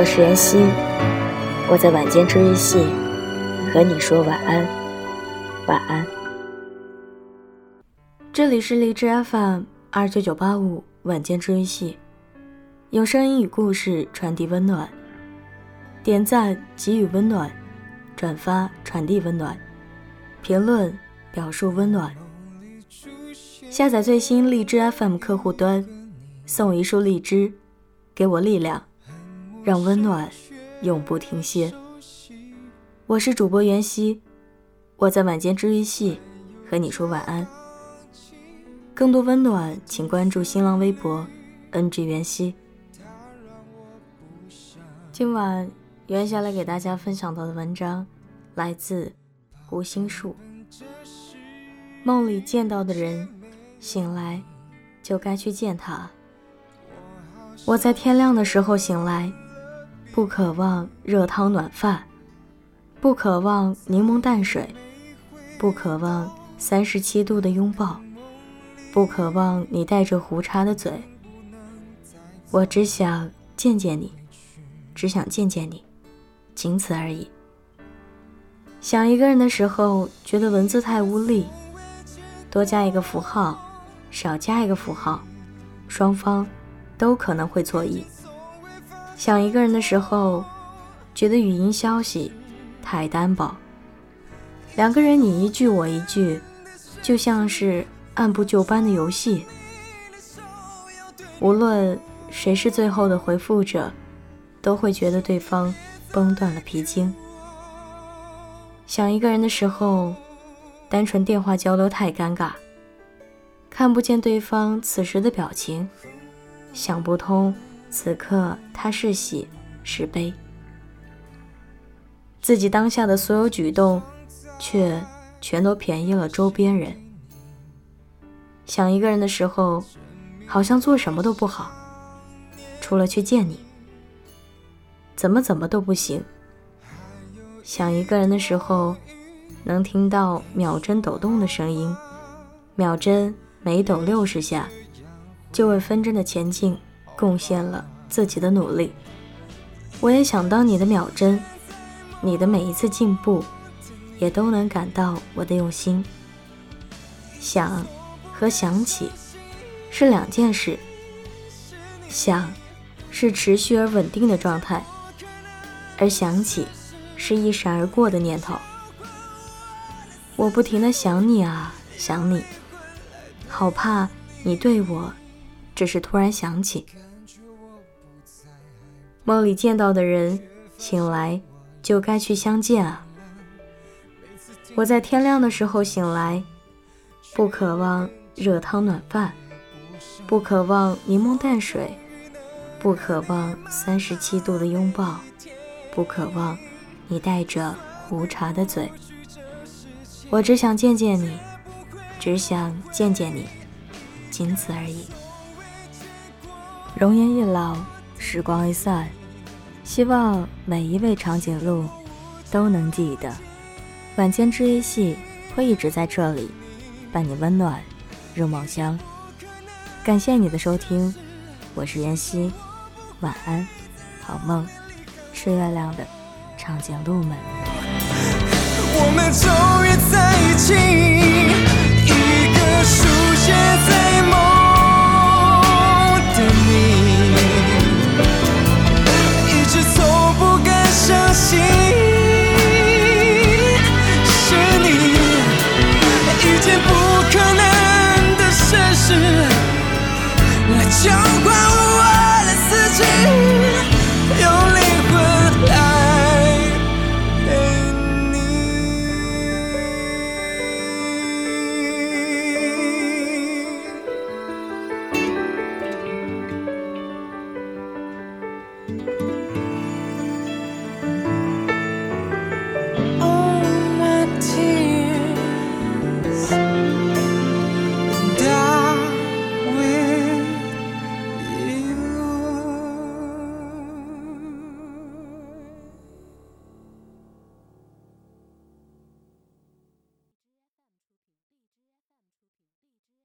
我是妍希，我在晚间治愈系和你说晚安，晚安。这里是荔枝 FM 二九九八五晚间治愈系，用声音与故事传递温暖，点赞给予温暖，转发传递温暖，评论表述温暖。下载最新荔枝 FM 客户端，送一束荔枝，给我力量。让温暖永不停歇。我是主播袁熙，我在晚间治愈系和你说晚安。更多温暖，请关注新浪微博 “ng 袁熙”。今晚袁霞来给大家分享到的文章来自胡心树。梦里见到的人，醒来就该去见他。我在天亮的时候醒来。不渴望热汤暖饭，不渴望柠檬淡水，不渴望三十七度的拥抱，不渴望你带着胡茬的嘴。我只想见见你，只想见见你，仅此而已。想一个人的时候，觉得文字太无力，多加一个符号，少加一个符号，双方都可能会错意。想一个人的时候，觉得语音消息太单薄。两个人你一句我一句，就像是按部就班的游戏。无论谁是最后的回复者，都会觉得对方崩断了皮筋。想一个人的时候，单纯电话交流太尴尬，看不见对方此时的表情，想不通。此刻他是喜是悲，自己当下的所有举动，却全都便宜了周边人。想一个人的时候，好像做什么都不好，除了去见你，怎么怎么都不行。想一个人的时候，能听到秒针抖动的声音，秒针每抖六十下，就为分针的前进。贡献了自己的努力，我也想当你的秒针，你的每一次进步，也都能感到我的用心。想和想起是两件事，想是持续而稳定的状态，而想起是一闪而过的念头。我不停的想你啊，想你，好怕你对我只是突然想起。梦里见到的人，醒来就该去相见啊！我在天亮的时候醒来，不渴望热汤暖饭，不渴望柠檬淡水，不渴望三十七度的拥抱，不渴望你带着胡茬的嘴。我只想见见你，只想见见你，仅此而已。容颜一老，时光一散。希望每一位长颈鹿都能记得，晚间治愈系会一直在这里，伴你温暖入梦乡。感谢你的收听，我是妍希，晚安，好梦，吃月亮的长颈鹿们。我们终于在一起，